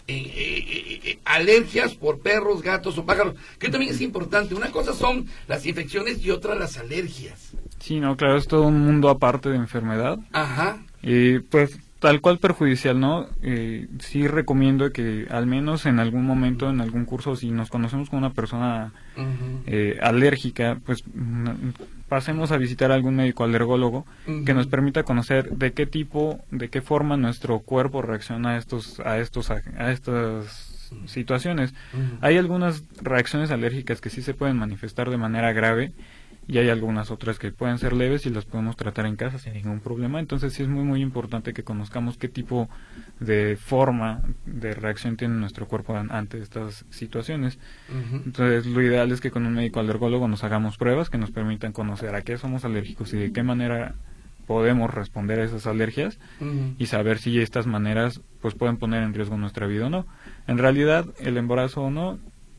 Eh, eh, eh, alergias por perros, gatos o pájaros, que también es importante. Una cosa son las infecciones y otra las alergias. Sí, no, claro, es todo un mundo aparte de enfermedad. Ajá. Y pues tal cual perjudicial, ¿no? Eh, sí recomiendo que al menos en algún momento, en algún curso, si nos conocemos con una persona eh, alérgica, pues pasemos a visitar a algún médico alergólogo que nos permita conocer de qué tipo, de qué forma nuestro cuerpo reacciona a estos, a estos, a estas situaciones. Hay algunas reacciones alérgicas que sí se pueden manifestar de manera grave y hay algunas otras que pueden ser leves y las podemos tratar en casa sin ningún problema. Entonces sí es muy muy importante que conozcamos qué tipo de forma de reacción tiene nuestro cuerpo ante estas situaciones. Entonces lo ideal es que con un médico alergólogo nos hagamos pruebas que nos permitan conocer a qué somos alérgicos y de qué manera podemos responder a esas alergias y saber si estas maneras pues pueden poner en riesgo nuestra vida o no. En realidad el embarazo o no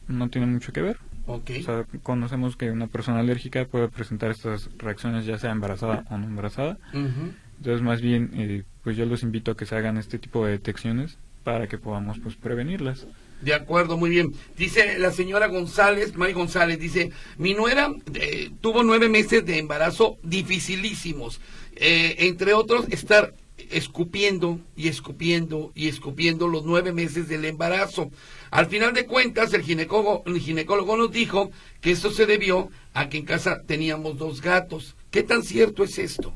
no tiene mucho que ver o sea, conocemos que una persona alérgica puede presentar estas reacciones ya sea embarazada o no embarazada. Entonces, más bien, eh, pues yo los invito a que se hagan este tipo de detecciones para que podamos pues prevenirlas. De acuerdo, muy bien. Dice la señora González, Mari González, dice, mi nuera eh, tuvo nueve meses de embarazo dificilísimos. Eh, entre otros, estar escupiendo y escupiendo y escupiendo los nueve meses del embarazo. Al final de cuentas, el ginecólogo, nos dijo que esto se debió a que en casa teníamos dos gatos. ¿Qué tan cierto es esto?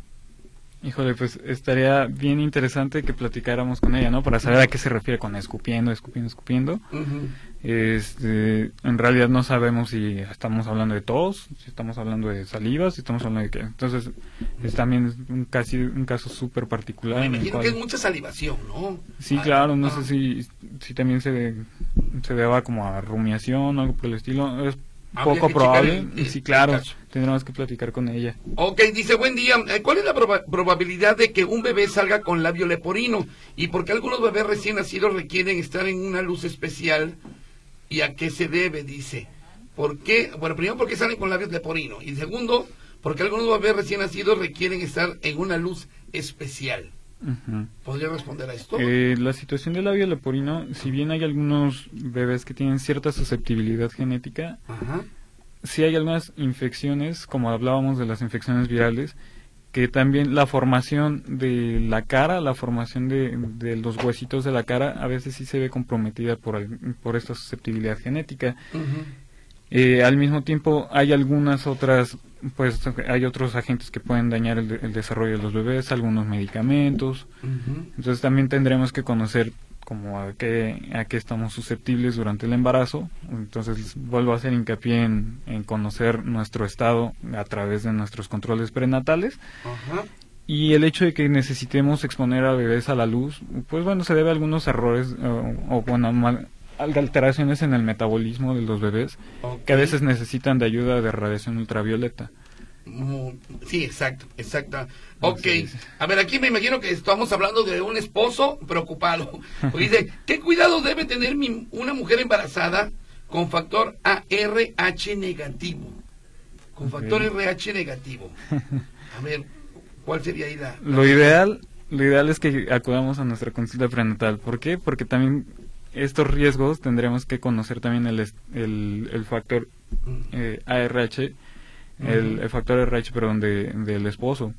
Híjole, pues estaría bien interesante que platicáramos con ella, ¿no? Para saber a qué se refiere con escupiendo, escupiendo, escupiendo. este, en realidad no sabemos si estamos hablando de tos, si estamos hablando de saliva, si estamos hablando de qué. Entonces, es también un, casi un caso súper particular. Me imagino que es mucha salivación, ¿no? Sí, claro, no sé si, si también se, se deba como a rumiación o algo por el estilo. Es poco probable. sí, claro, tendremos que platicar con ella. Ok, dice, buen día. Eh, ¿Cuál es la probabilidad de que un bebé salga con labio leporino? ¿Y por qué algunos bebés recién nacidos requieren estar en una luz especial? ¿Y a qué se debe? Dice. ¿Por qué? Bueno, primero, ¿por qué salen con labios leporino? Y segundo, porque algunos bebés recién nacidos requieren estar en una luz especial. ¿Podría responder a esto? Eh, la situación del labio leporino, si bien hay algunos bebés que tienen cierta susceptibilidad genética, si hay algunas infecciones, como hablábamos de las infecciones virales, que también la formación de la cara, la formación de, los huesitos de la cara, a veces sí se ve comprometida por, por esta susceptibilidad genética. Eh, al mismo tiempo hay algunas otras, pues hay otros agentes que pueden dañar el, desarrollo de los bebés, algunos medicamentos. Entonces también tendremos que conocer como a qué, a qué estamos susceptibles durante el embarazo. Entonces vuelvo a hacer hincapié en, conocer nuestro estado a través de nuestros controles prenatales. Y el hecho de que necesitemos exponer a bebés a la luz, pues bueno, se debe a algunos errores o, o bueno, mal, alteraciones en el metabolismo de los bebés que a veces necesitan de ayuda de radiación ultravioleta. Sí, exacto, exacto. Ok, a ver, aquí me imagino que estamos hablando de un esposo preocupado. dice, ¿qué cuidado debe tener una mujer embarazada con factor ARH negativo? Con factor RH negativo. A ver, ¿cuál sería ahí la... Lo ideal, lo ideal es que acudamos a nuestra consulta prenatal. ¿Por qué? Porque también estos riesgos tendremos que conocer también el, el, factor eh, ARH, el, factor RH, perdón, de, del esposo.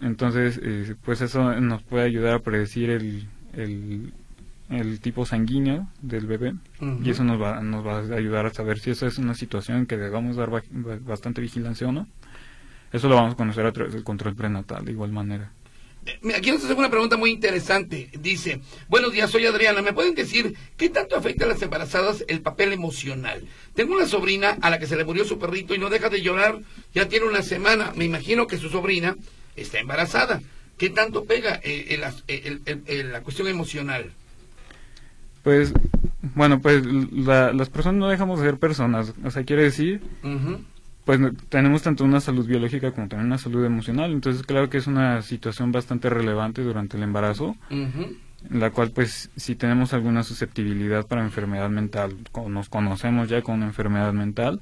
Entonces, eh, pues eso nos puede ayudar a predecir el, el, tipo sanguíneo del bebé y eso nos va, nos va a ayudar a saber si eso es una situación que debamos dar bastante vigilancia o no. Eso lo vamos a conocer a través del control prenatal de igual manera. Aquí nos hace una pregunta muy interesante. Dice, buenos días, soy Adriana. ¿Me pueden decir qué tanto afecta a las embarazadas el papel emocional? Tengo una sobrina a la que se le murió su perrito y no deja de llorar. Ya tiene una semana. Me imagino que su sobrina está embarazada. ¿Qué tanto pega eh, la cuestión emocional? Pues, bueno, pues las personas no dejamos de ser personas. O sea, quiere decir pues tenemos tanto una salud biológica como también una salud emocional. Entonces, claro que es una situación bastante relevante durante el embarazo, en la cual, pues, si tenemos alguna susceptibilidad para enfermedad mental, o nos conocemos ya con una enfermedad mental,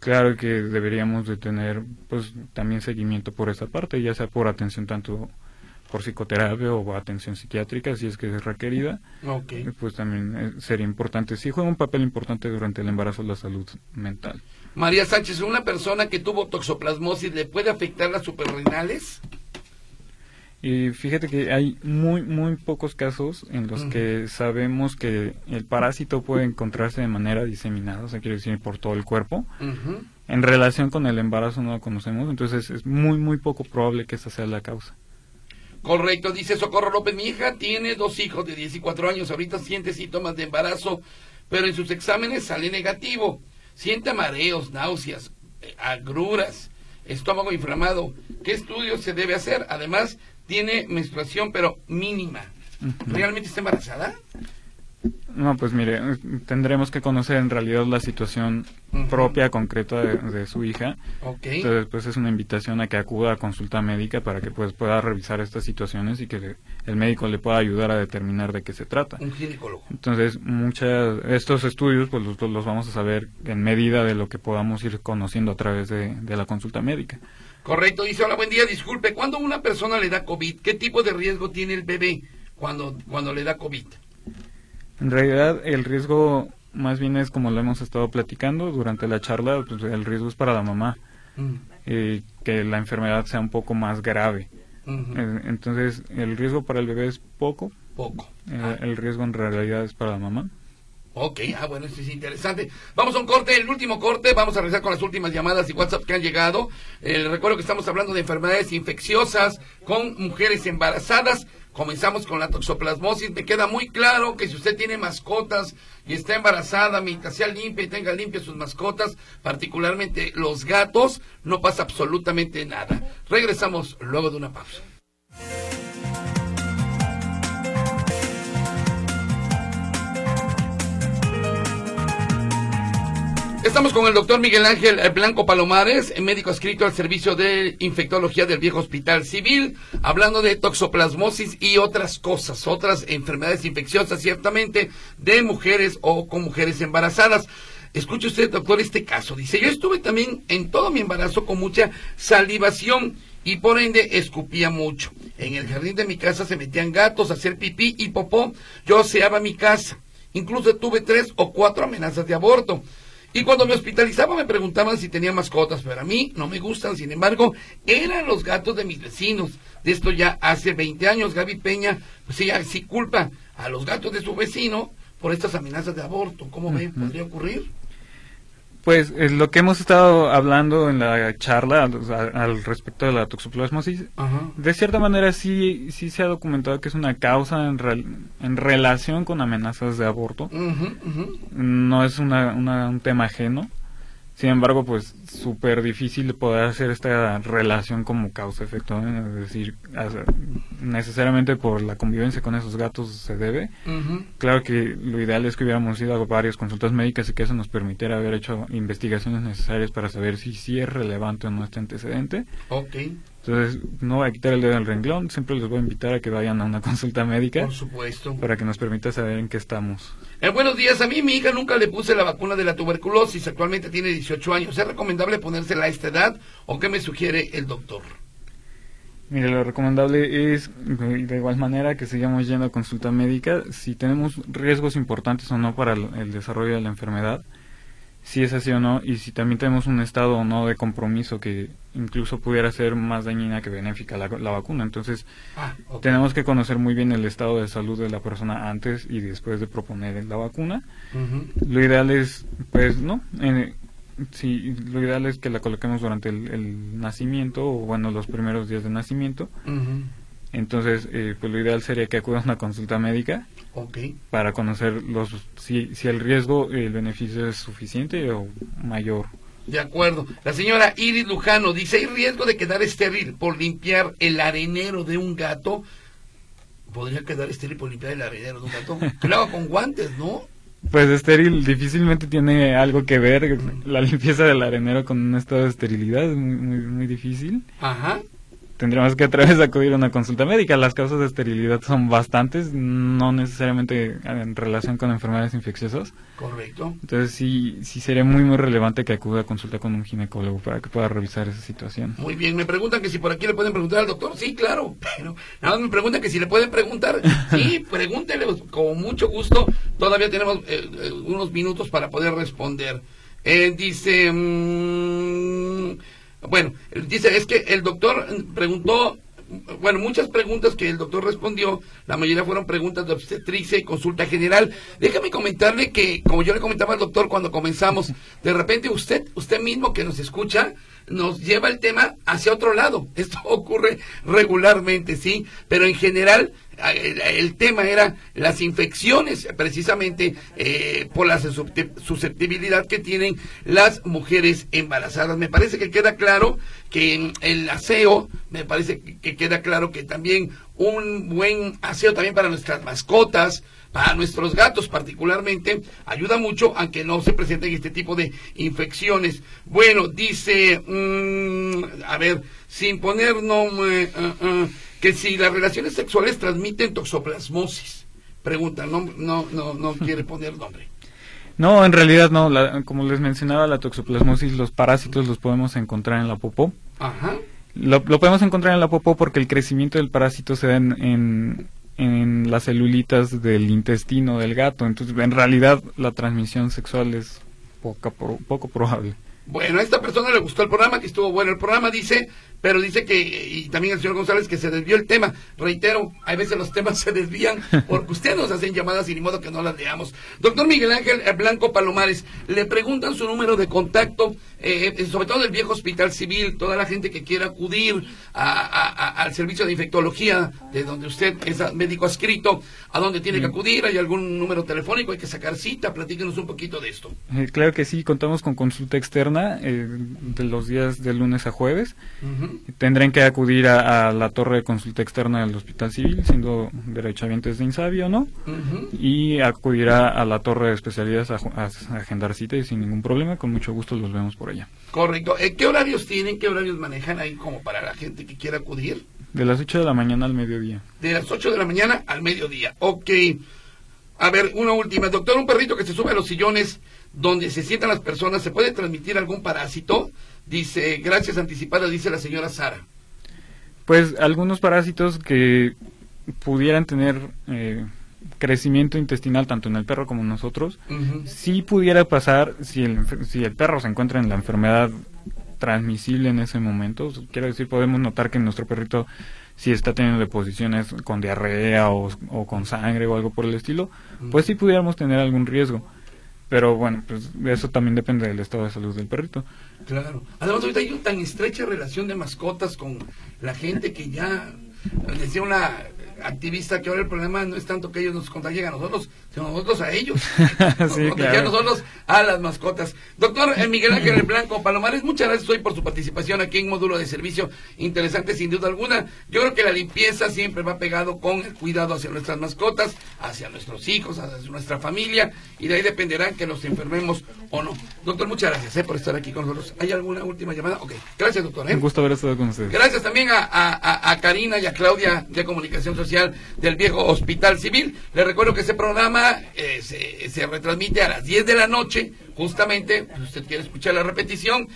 claro que deberíamos de tener, pues, también seguimiento por esa parte, ya sea por atención tanto por psicoterapia o atención psiquiátrica si es que es requerida. Pues también eh, sería importante sí juega un papel importante durante el embarazo la salud mental María Sánchez, ¿una persona que tuvo toxoplasmosis le puede afectar las suprarrenales? Y fíjate que hay muy, muy pocos casos en los que sabemos que el parásito puede encontrarse de manera diseminada, o sea, quiere decir por todo el cuerpo. En relación con el embarazo no lo conocemos, entonces es muy, muy poco probable que esa sea la causa. Correcto, dice Socorro López, mi hija tiene dos hijos de 14 años, ahorita siente síntomas de embarazo, pero en sus exámenes sale negativo siente mareos, náuseas, eh, agruras, estómago inflamado. ¿Qué estudio se debe hacer? Además, tiene menstruación, pero mínima. ¿Realmente está embarazada? No, pues mire, tendremos que conocer en realidad la situación propia, concreta de, su hija. Entonces, pues es una invitación a que acuda a consulta médica para que pues pueda revisar estas situaciones y que el médico le pueda ayudar a determinar de qué se trata. Un ginecólogo. Entonces, muchas estos estudios pues los, los, vamos a saber en medida de lo que podamos ir conociendo a través de, de la consulta médica. Correcto, dice, hola, buen día, disculpe, cuando una persona le da COVID, ¿qué tipo de riesgo tiene el bebé cuando, cuando le da COVID? En realidad el riesgo más bien es como lo hemos estado platicando durante la charla, pues el riesgo es para la mamá, mm. eh, que la enfermedad sea un poco más grave. Eh, entonces el riesgo para el bebé es poco. Poco. Eh, el riesgo en realidad es para la mamá. Ok, ah, bueno, esto es interesante. Vamos a un corte, el último corte, vamos a regresar con las últimas llamadas y WhatsApp que han llegado. Eh, recuerdo que estamos hablando de enfermedades infecciosas con mujeres embarazadas. Comenzamos con la toxoplasmosis. Me queda muy claro que si usted tiene mascotas y está embarazada, mientras sea limpia y tenga limpias sus mascotas, particularmente los gatos, no pasa absolutamente nada. Regresamos luego de una pausa. Estamos con el doctor Miguel Ángel Blanco Palomares, médico adscrito al servicio de infectología del viejo hospital civil, hablando de toxoplasmosis y otras cosas, otras enfermedades infecciosas, ciertamente, de mujeres o con mujeres embarazadas. Escuche usted, doctor, este caso. Dice, yo estuve también en todo mi embarazo con mucha salivación y por ende escupía mucho. En el jardín de mi casa se metían gatos a hacer pipí y popó. Yo aseaba mi casa. Incluso tuve tres o cuatro amenazas de aborto. Y cuando me hospitalizaba me preguntaban si tenía mascotas, pero a mí no me gustan, sin embargo, eran los gatos de mis vecinos. De esto ya hace 20 años, Gaby Peña, pues ella sí culpa a los gatos de su vecino por estas amenazas de aborto. ¿Cómo ve? ¿Podría ocurrir? Pues es lo que hemos estado hablando en la charla al, respecto de la toxoplasmosis, de cierta manera sí, sí se ha documentado que es una causa en, en relación con amenazas de aborto. No es una, un tema ajeno. Sin embargo, pues súper difícil poder hacer esta relación como causa-efecto, es decir, necesariamente por la convivencia con esos gatos se debe. Claro que lo ideal es que hubiéramos ido a varias consultas médicas y que eso nos permitiera haber hecho investigaciones necesarias para saber si sí es relevante o no este antecedente. Ok. Entonces, no voy a quitar el dedo del renglón, siempre les voy a invitar a que vayan a una consulta médica. Por supuesto. Para que nos permita saber en qué estamos. Eh, buenos días, a mí mi hija nunca le puse la vacuna de la tuberculosis, actualmente tiene 18 años. ¿Es recomendable ponérsela a esta edad o qué me sugiere el doctor? Mire, lo recomendable es, de igual manera, que sigamos yendo a consulta médica. Si tenemos riesgos importantes o no para el desarrollo de la enfermedad, si es así o no y si también tenemos un estado o no de compromiso que incluso pudiera ser más dañina que benéfica la, vacuna. Entonces, ah, tenemos que conocer muy bien el estado de salud de la persona antes y después de proponer la vacuna. Lo ideal es, pues, ¿no? sí, lo ideal es que la coloquemos durante el, nacimiento o, bueno, los primeros días de nacimiento. Entonces, eh, pues lo ideal sería que acuda a una consulta médica para conocer los si, si el riesgo, el beneficio es suficiente o mayor. De acuerdo. La señora Iris Lujano dice, ¿hay riesgo de quedar estéril por limpiar el arenero de un gato? ¿Podría quedar estéril por limpiar el arenero de un gato? Claro, con guantes, ¿no? Pues estéril difícilmente tiene algo que ver la limpieza del arenero con un estado de esterilidad, es muy, muy, muy difícil. Ajá tendríamos que otra vez acudir a una consulta médica. Las causas de esterilidad son bastantes, no necesariamente en relación con enfermedades infecciosas. Correcto. Entonces sí, sí sería muy, muy relevante que acuda a consulta con un ginecólogo para que pueda revisar esa situación. Muy bien, me preguntan que si por aquí le pueden preguntar al doctor. Sí, claro, pero nada me preguntan que si le pueden preguntar. Sí, pregúntele con mucho gusto. Todavía tenemos eh, eh, unos minutos para poder responder. Eh, dice... Mmm, bueno, dice, es que el doctor preguntó, bueno, muchas preguntas que el doctor respondió, la mayoría fueron preguntas de obstetricia y consulta general. Déjame comentarle que, como yo le comentaba al doctor cuando comenzamos, de repente usted, usted mismo que nos escucha, nos lleva el tema hacia otro lado. Esto ocurre regularmente, sí, pero en general el, tema era las infecciones, precisamente eh, por la susceptibilidad que tienen las mujeres embarazadas. Me parece que queda claro que el aseo, me parece que queda claro que también un buen aseo también para nuestras mascotas, para nuestros gatos particularmente, ayuda mucho aunque no se presenten este tipo de infecciones. Bueno, dice, mm, a ver, sin poner nombre, uh, uh, que si las relaciones sexuales transmiten toxoplasmosis. Pregunta, no, no, no, no quiere poner nombre. No, en realidad no. como les mencionaba, la toxoplasmosis, los parásitos los podemos encontrar en la popó. Ajá. Lo, podemos encontrar en la popó porque el crecimiento del parásito se da en, en, las celulitas del intestino del gato. Entonces, en realidad, la transmisión sexual es poca, poco probable. Bueno, a esta persona le gustó el programa, que estuvo bueno el programa, dice, pero dice que, y también el señor González, que se desvió el tema. Reitero, hay veces los temas se desvían porque ustedes nos hacen llamadas y ni modo que no las leamos. Doctor Miguel Ángel Blanco Palomares, le preguntan su número de contacto, eh, sobre todo del viejo hospital civil, toda la gente que quiera acudir al servicio de infectología, de donde usted es médico adscrito, a dónde tiene que acudir, hay algún número telefónico, hay que sacar cita, platíquenos un poquito de esto. Eh, claro que sí, contamos con consulta externa eh, de los días de lunes a jueves. Tendrán que acudir a, la torre de consulta externa del Hospital Civil, siendo derechohabientes de Insabi o no, y acudirá a la torre de especialidades a, agendar cita y sin ningún problema, con mucho gusto los vemos por allá. Correcto. Eh, ¿Qué horarios tienen? ¿Qué horarios manejan ahí como para la gente que quiera acudir? De las 8 de la mañana al mediodía. De las 8 de la mañana al mediodía. Ok. A ver, una última. Doctor, un perrito que se sube a los sillones donde se sientan las personas, ¿se puede transmitir algún parásito? Dice, gracias anticipadas, dice la señora Sara. Pues algunos parásitos que pudieran tener eh, crecimiento intestinal tanto en el perro como en nosotros, sí pudiera pasar si el, si el perro se encuentra en la enfermedad transmisible en ese momento. Quiero decir, podemos notar que nuestro perrito si está teniendo deposiciones con diarrea o, o, con sangre o algo por el estilo, pues sí pudiéramos tener algún riesgo. Pero bueno, pues eso también depende del estado de salud del perrito. Claro. Además, ahorita hay una tan estrecha relación de mascotas con la gente que ya, decía una activista que ahora el problema no es tanto que ellos nos contagien a nosotros, sino nosotros a ellos. sí, nosotros a las mascotas. Doctor eh, Miguel Ángel Blanco Palomares, muchas gracias hoy por su participación aquí en Módulo de Servicio. Interesante sin duda alguna. Yo creo que la limpieza siempre va pegado con el cuidado hacia nuestras mascotas, hacia nuestros hijos, hacia nuestra familia, y de ahí dependerá que nos enfermemos o no. Doctor, muchas gracias eh, por estar aquí con nosotros. ¿Hay alguna última llamada? Ok, gracias doctor. Eh. Un gusto haber estado con ustedes. Gracias también a, a, a Karina y a Claudia de Comunicación Social del viejo Hospital Civil. Le recuerdo que ese programa eh, se, retransmite a las 10 de la noche, justamente, si usted quiere escuchar la repetición.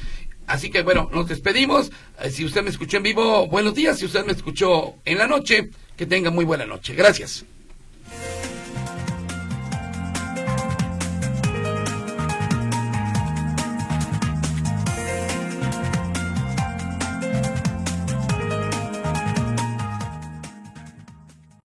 Así que bueno, nos despedimos. Eh, si usted me escuchó en vivo, buenos días. Si usted me escuchó en la noche, que tenga muy buena noche. Gracias.